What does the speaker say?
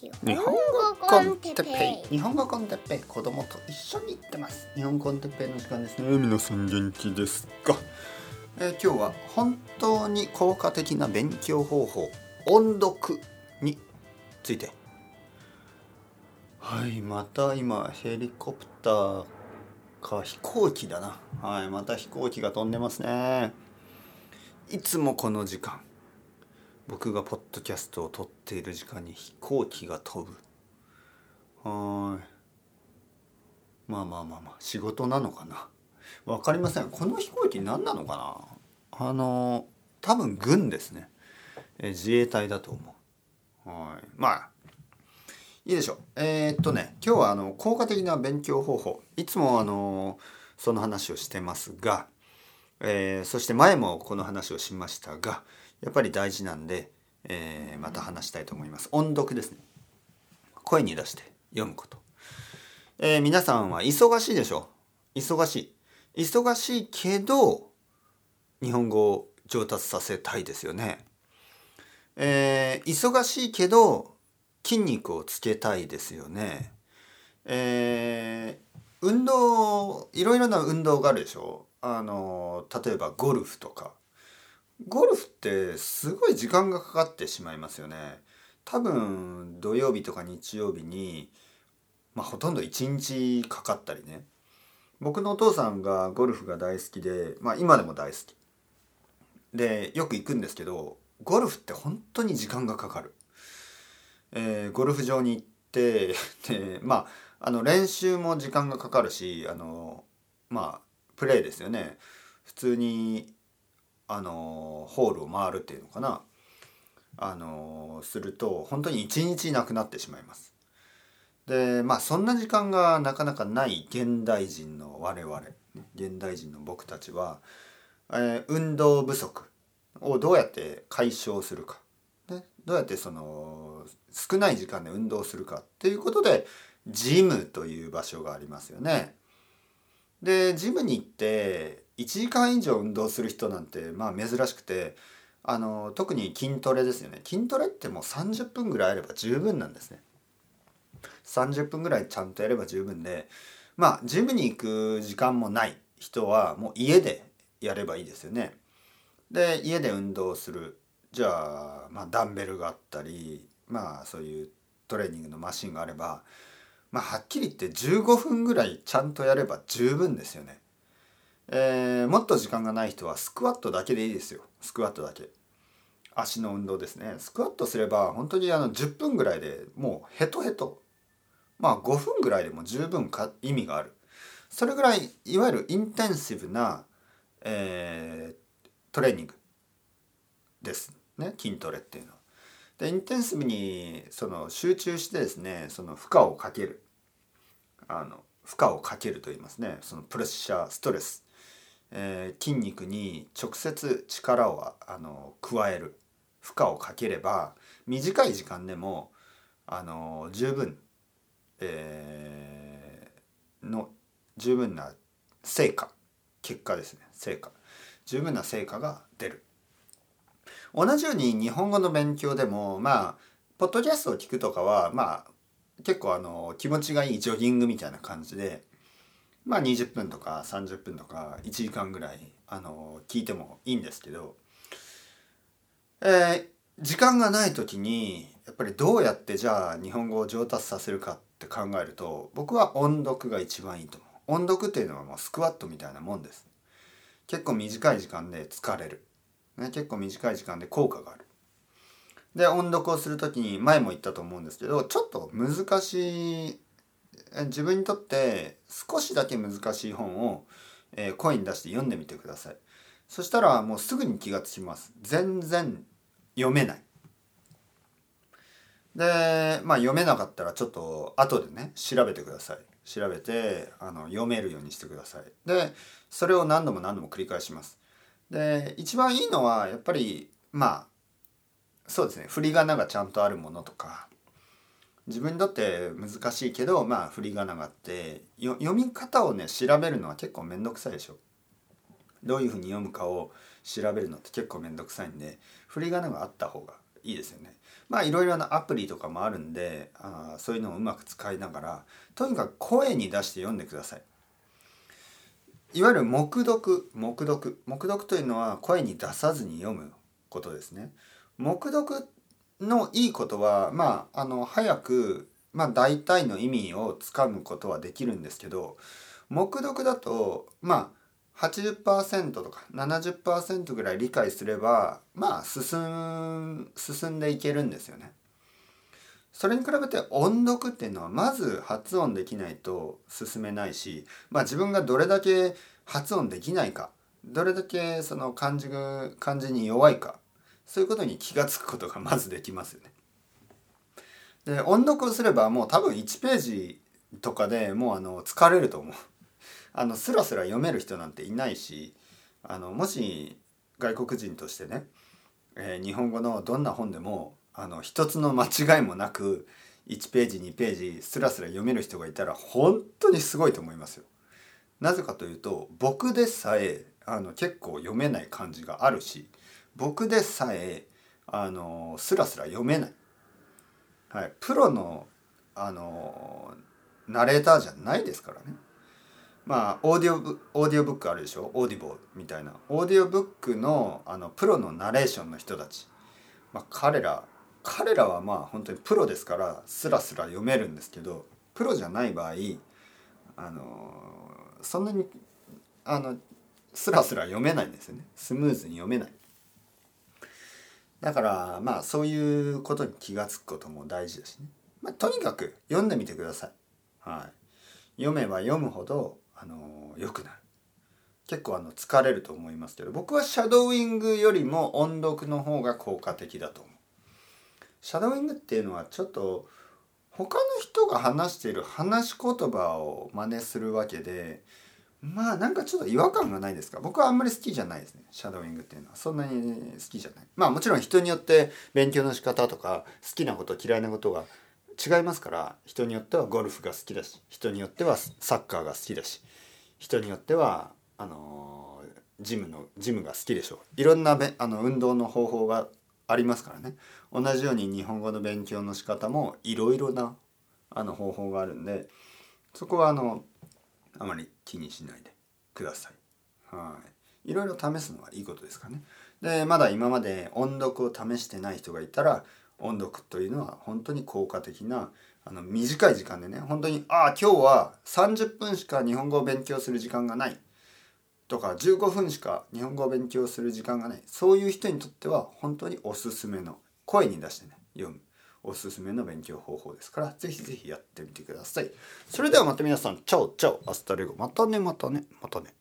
日本語コンテッペイ。日本語コンテッペイ。子供と一緒に行ってます。日本語コンテッペイの時間ですね。皆さん元気ですか、えー、今日は本当に効果的な勉強方法音読について。はいまた今ヘリコプターか飛行機だな。はいまた飛行機が飛んでますね。いつもこの時間。僕がポッドキャストを撮っている時間に飛行機が飛ぶ。はい。まあまあまあまあ仕事なのかな。分かりません。この飛行機何なのかな。あの多分軍ですね。え自衛隊だと思う。はい。まあいいでしょう。えー、っとね今日はあの効果的な勉強方法。いつもあのその話をしてますが、えー、そして前もこの話をしましたがやっぱり大事なんで、えー、また話したいと思います。音読ですね。声に出して読むこと、えー、皆さんは忙しいでしょ？忙しい。忙しいけど日本語を上達させたいですよね。えー、忙しいけど筋肉をつけたいですよね。えー、運動いろいろな運動があるでしょ？あの例えばゴルフとか。ゴルフってすごい時間がかかってしまいますよね。多分土曜日とか日曜日に、まあ、ほとんど1日かかったりね。僕のお父さんがゴルフが大好きで、まあ、今でも大好き。でよく行くんですけどゴルフって本当に時間がかかる、えー、ゴルフ場に行って でまああの練習も時間がかかるしあのまあプレーですよね。普通にあのホールを回るっていうのかなあのすると本当に一日なくなってしまいます。でまあそんな時間がなかなかない現代人の我々現代人の僕たちは、えー、運動不足をどうやって解消するか、ね、どうやってその少ない時間で運動するかっていうことでジムという場所がありますよね。でジムに行って1時間以上運動する人なんてまあ珍しくてあの特に筋トレですよね。筋トレってもう30分ぐらいあれば十分なんですね。30分ぐらいちゃんとやれば十分でまあジムに行く時間もない人はもう家でやればいいですよね。で家で運動する。じゃあ、まあ、ダンベルがあったりまあそういうトレーニングのマシンがあればまあはっきり言って15分ぐらいちゃんとやれば十分ですよね。えー、もっと時間がない人はスクワットだけでいいですよ。スクワットだけ。足の運動ですね。スクワットすれば本当にあの10分ぐらいでもうヘトヘト。まあ5分ぐらいでも十分か意味がある。それぐらいいわゆるインテンシブな、えー、トレーニングですね。筋トレっていうのは。でインテンシブにその集中してですねその負荷をかける。あの負荷をかけると言いますね。そのプレッシャーストレス。えー、筋肉に直接力をあの加える負荷をかければ短い時間でもあの十分、えー、の十分な成果結果ですね成果。十分な成果が出る。同じように日本語の勉強でもまあポッドキャストを聞くとかはまあ結構あの気持ちがいいジョギングみたいな感じでまあ20分とか30分とか1時間ぐらいあの聞いてもいいんですけど、えー、時間がない時にやっぱりどうやってじゃあ日本語を上達させるかって考えると僕は音読が一番いいと思う。音読っていうのはもうスクワットみたいなもんです。結構短い時間で疲れる。ね、結構短い時間で効果がある。で音読をする時に前も言ったと思うんですけどちょっと難しい自分にとって少しだけ難しい本を、えー、声に出して読んでみてください。そしたらもうすぐに気がつきます。全然読めない。でまあ読めなかったらちょっと後でね調べてください。調べてあの読めるようにしてください。でそれを何度も何度も繰り返します。で一番いいのはやっぱりまあそうですね。振り仮名がちゃんとあるものとか自分にとって難しいけどまあ振り仮名があって読み方をね調べるのは結構面倒くさいでしょ。どういうふうに読むかを調べるのって結構面倒くさいんで振り仮名があった方がいいですよね。まあいろいろなアプリとかもあるんであそういうのをうまく使いながらとにかく声に出して読んでください。いわゆる黙読黙読黙読というのは声に出さずに読むことですね。黙読のいいことはまああの早くまあ大体の意味をつかむことはできるんですけど黙読だとまあ80%とか70%ぐらい理解すればまあ進進んでいけるんですよね。それに比べて音読っていうのはまず発音できないと進めないし、まあ、自分がどれだけ発音できないかどれだけその漢字漢字に弱いかそういうことに気が付くことがまずできますよね。で音読をすればもう多分1ページとかでもうあの疲れると思う。あのスラスラ読める人なんていないしあのもし外国人としてね、えー、日本語のどんな本でもあの一つの間違いもなく1ページ2ページスラスラ読める人がいたら本当にすごいと思いますよ。なぜかというと僕でさえあの結構読めない漢字があるし僕でさえあのスラスラ読めない。はい、プロのあのナレーターじゃないですからね。まあオーディオブオーディオブックあるでしょ？オーディブルみたいな。オーディオブックのあのプロのナレーションの人たち、まあ、彼ら彼らはまあ本当にプロですからスラスラ読めるんですけどプロじゃない場合あのそんなにあのスラスラ読めないんですよね。スムーズに読めない。だからまあそういうことに気が付くことも大事ですね、まあ、とにかく読んでみてください、はい、読めば読むほどあの良くなる。結構あの疲れると思いますけど僕はシャドーイングよりも音読の方が効果的だと思う。シャドーイングっていうのはちょっと他の人が話している話し言葉を真似するわけでまあなんかちょっと違和感がないですか？僕はあんまり好きじゃないですね。シャドーイングっていうのは。そんなに好きじゃない。まあもちろん人によって勉強の仕方とか好きなこと嫌いなことが違いますから。人によってはゴルフが好きだし。人によってはサッカーが好きだし。人によってはあのジムのジムが好きでしょう。いろんなあの運動の方法がありますからね。同じように日本語の勉強の仕方もいろいろなあの方法があるんでそこはあのあまり気にしないでください。はいいろいろ試すのはいいことですかね。でまだ今まで音読を試してない人がいたら音読というのは本当に効果的なあの短い時間でね本当にああ今日は30分しか日本語を勉強する時間がないとか15分しか日本語を勉強する時間がないそういう人にとっては本当におすすめの声に出してね読むおすすめの勉強方法ですからぜひぜひやってみてください。それではまた皆さん ciao ciao。hasta luego またねまたねまたね。